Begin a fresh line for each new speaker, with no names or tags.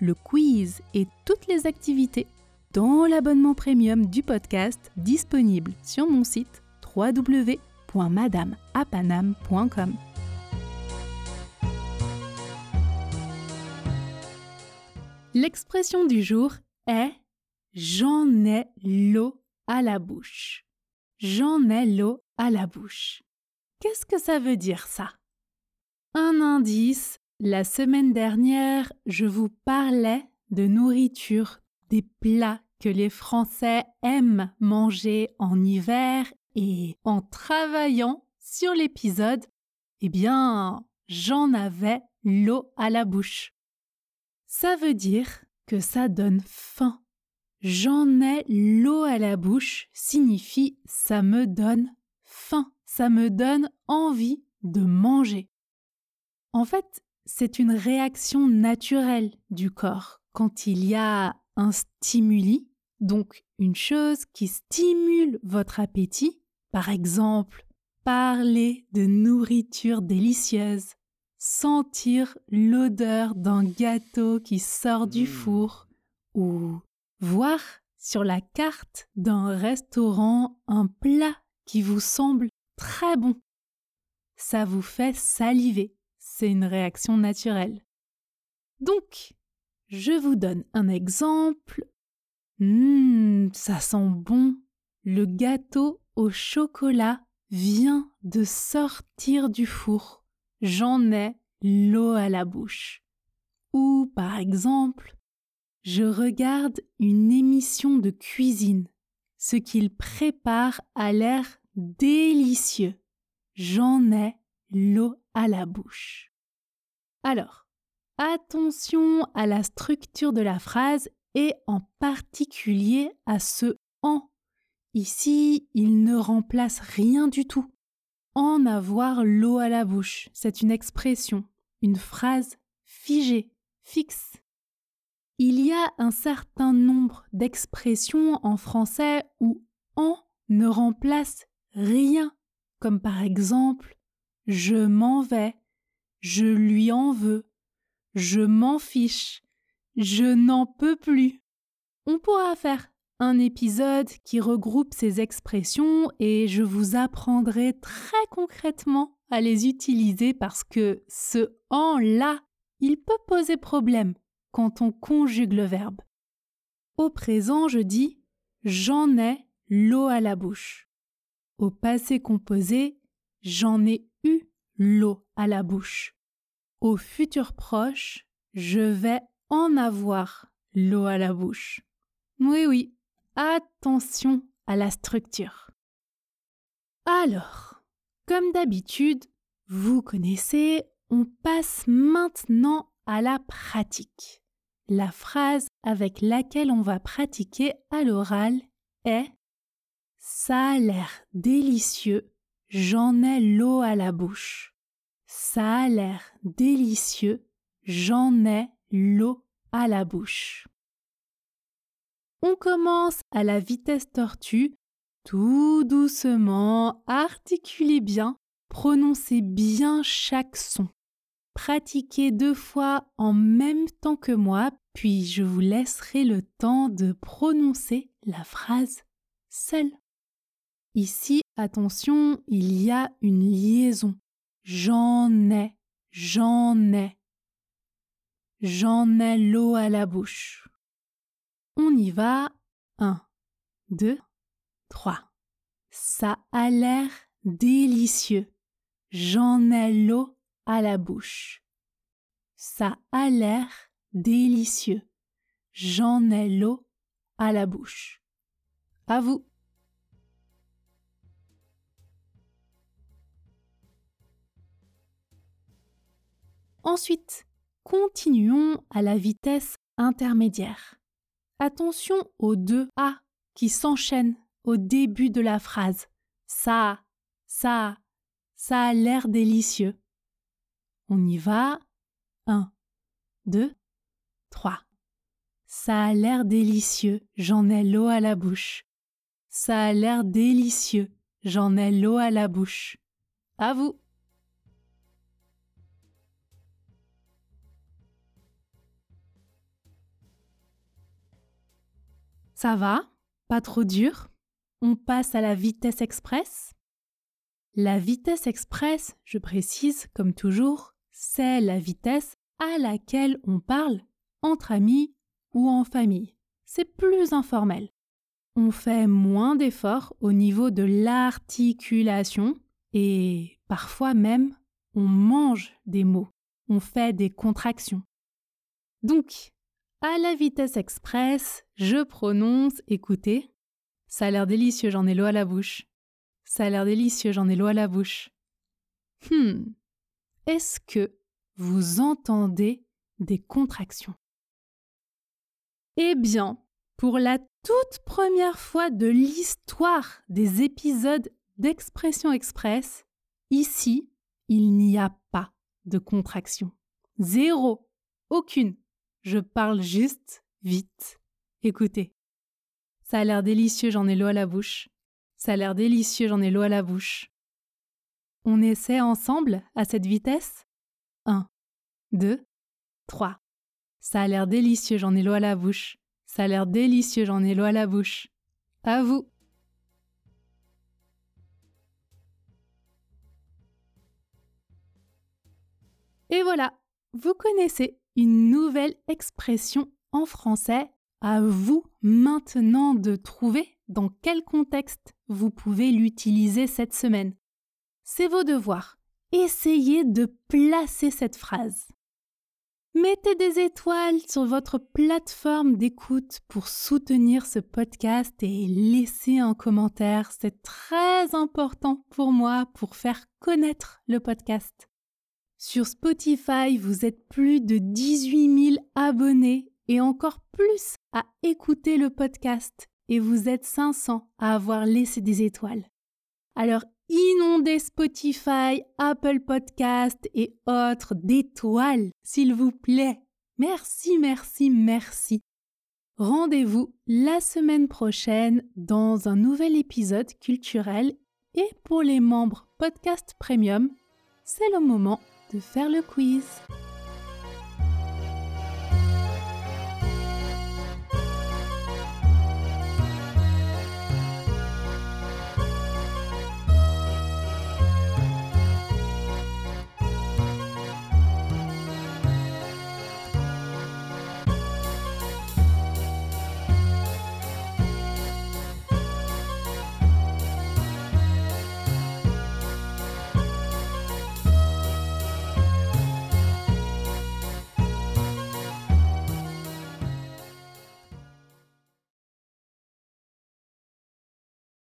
le quiz et toutes les activités dans l'abonnement premium du podcast disponible sur mon site www.madameapanam.com. L'expression du jour est J'en ai l'eau à la bouche. J'en ai l'eau à la bouche. Qu'est-ce que ça veut dire ça? Un indice, la semaine dernière, je vous parlais de nourriture, des plats que les Français aiment manger en hiver et en travaillant sur l'épisode, eh bien, j'en avais l'eau à la bouche. Ça veut dire que ça donne faim. J'en ai l'eau à la bouche signifie ça me donne faim, ça me donne envie de manger. En fait, c'est une réaction naturelle du corps quand il y a un stimuli, donc une chose qui stimule votre appétit, par exemple parler de nourriture délicieuse, sentir l'odeur d'un gâteau qui sort du mmh. four ou voir sur la carte d'un restaurant un plat qui vous semble très bon. Ça vous fait saliver, c'est une réaction naturelle. Donc, je vous donne un exemple. Hum, ça sent bon. Le gâteau au chocolat vient de sortir du four j'en ai l'eau à la bouche. Ou par exemple, je regarde une émission de cuisine. Ce qu'il prépare a l'air délicieux. J'en ai l'eau à la bouche. Alors, attention à la structure de la phrase et en particulier à ce en. Ici, il ne remplace rien du tout en avoir l'eau à la bouche. C'est une expression, une phrase figée, fixe. Il y a un certain nombre d'expressions en français où en ne remplace rien, comme par exemple je m'en vais, je lui en veux, je m'en fiche, je n'en peux plus. On pourra faire un épisode qui regroupe ces expressions et je vous apprendrai très concrètement à les utiliser parce que ce en là, il peut poser problème quand on conjugue le verbe. Au présent, je dis j'en ai l'eau à la bouche. Au passé composé, j'en ai l'eau à la bouche. Au futur proche, je vais en avoir l'eau à la bouche. Oui, oui, attention à la structure. Alors, comme d'habitude, vous connaissez, on passe maintenant à la pratique. La phrase avec laquelle on va pratiquer à l'oral est Ça a l'air délicieux, j'en ai l'eau à la bouche. Ça a l'air délicieux, j'en ai l'eau à la bouche. On commence à la vitesse tortue, tout doucement, articulez bien, prononcez bien chaque son. Pratiquez deux fois en même temps que moi, puis je vous laisserai le temps de prononcer la phrase seule. Ici, attention, il y a une liaison. J'en ai, j'en ai. J'en ai l'eau à la bouche. On y va. 1, 2, 3. Ça a l'air délicieux. J'en ai l'eau à la bouche. Ça a l'air délicieux. J'en ai l'eau à la bouche. À vous. Ensuite, continuons à la vitesse intermédiaire. attention aux deux A qui s'enchaînent au début de la phrase. Ça, ça, ça a l'air délicieux. On y va. 1, 2, 3. Ça a l'air délicieux, j'en ai l'eau à la bouche. Ça a l'air délicieux, j'en ai l'eau à la bouche. À vous. Ça va? Pas trop dur? On passe à la vitesse express? La vitesse express, je précise comme toujours, c'est la vitesse à laquelle on parle entre amis ou en famille. C'est plus informel. On fait moins d'efforts au niveau de l'articulation et parfois même on mange des mots, on fait des contractions. Donc, à la vitesse express, je prononce, écoutez, ça a l'air délicieux, j'en ai l'eau à la bouche. Ça a l'air délicieux, j'en ai l'eau à la bouche. Hmm. Est-ce que vous entendez des contractions? Eh bien, pour la toute première fois de l'histoire des épisodes d'Expression Express, ici, il n'y a pas de contraction. Zéro. Aucune. Je parle juste vite. Écoutez. Ça a l'air délicieux, j'en ai l'eau à la bouche. Ça a l'air délicieux, j'en ai l'eau à la bouche. On essaie ensemble à cette vitesse? 1, 2, 3. Ça a l'air délicieux, j'en ai l'eau à la bouche. Ça a l'air délicieux, j'en ai l'eau à la bouche. À vous. Et voilà, vous connaissez une nouvelle expression en français. À vous maintenant de trouver dans quel contexte vous pouvez l'utiliser cette semaine. C'est vos devoirs. Essayez de placer cette phrase. Mettez des étoiles sur votre plateforme d'écoute pour soutenir ce podcast et laissez un commentaire. C'est très important pour moi pour faire connaître le podcast. Sur Spotify, vous êtes plus de 18 000 abonnés et encore plus à écouter le podcast et vous êtes 500 à avoir laissé des étoiles. Alors inondez Spotify, Apple Podcast et autres d'étoiles, s'il vous plaît. Merci, merci, merci. Rendez-vous la semaine prochaine dans un nouvel épisode culturel et pour les membres Podcast Premium, c'est le moment de faire le quiz.